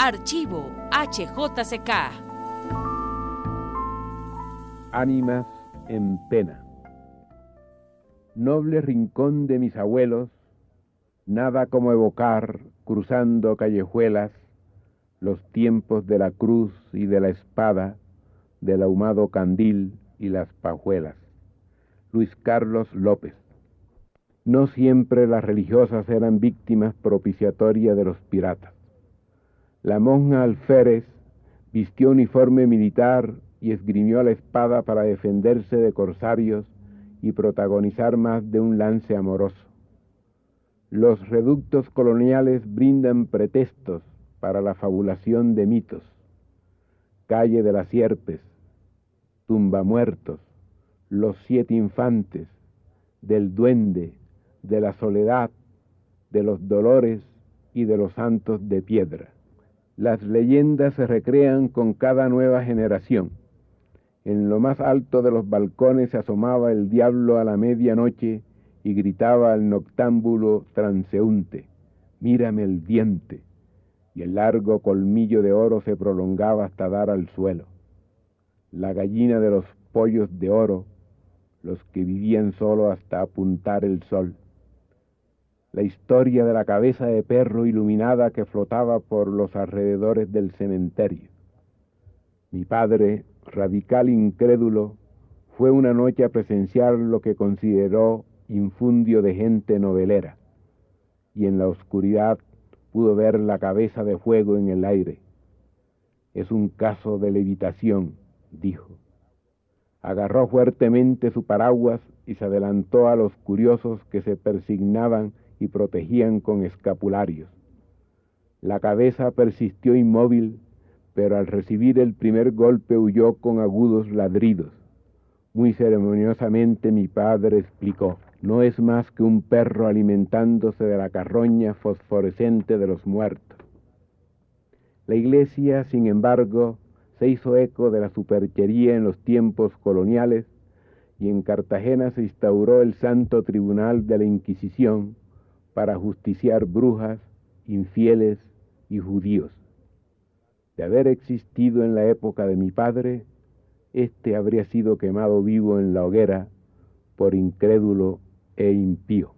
Archivo HJCK. Ánimas en pena. Noble rincón de mis abuelos, nada como evocar, cruzando callejuelas, los tiempos de la cruz y de la espada, del ahumado candil y las pajuelas. Luis Carlos López. No siempre las religiosas eran víctimas propiciatorias de los piratas. La monja alférez vistió uniforme militar y esgrimió la espada para defenderse de corsarios y protagonizar más de un lance amoroso. Los reductos coloniales brindan pretextos para la fabulación de mitos. Calle de las Sierpes, Tumba Muertos, Los Siete Infantes, del Duende, de la Soledad, de los Dolores y de los Santos de Piedra. Las leyendas se recrean con cada nueva generación. En lo más alto de los balcones se asomaba el diablo a la medianoche y gritaba al noctámbulo transeúnte, mírame el diente, y el largo colmillo de oro se prolongaba hasta dar al suelo. La gallina de los pollos de oro, los que vivían solo hasta apuntar el sol. La historia de la cabeza de perro iluminada que flotaba por los alrededores del cementerio. Mi padre, radical incrédulo, fue una noche a presenciar lo que consideró infundio de gente novelera, y en la oscuridad pudo ver la cabeza de fuego en el aire. Es un caso de levitación, dijo. Agarró fuertemente su paraguas y se adelantó a los curiosos que se persignaban y protegían con escapularios. La cabeza persistió inmóvil, pero al recibir el primer golpe huyó con agudos ladridos. Muy ceremoniosamente mi padre explicó, no es más que un perro alimentándose de la carroña fosforescente de los muertos. La iglesia, sin embargo, se hizo eco de la superchería en los tiempos coloniales y en Cartagena se instauró el Santo Tribunal de la Inquisición para justiciar brujas, infieles y judíos. De haber existido en la época de mi padre, éste habría sido quemado vivo en la hoguera por incrédulo e impío.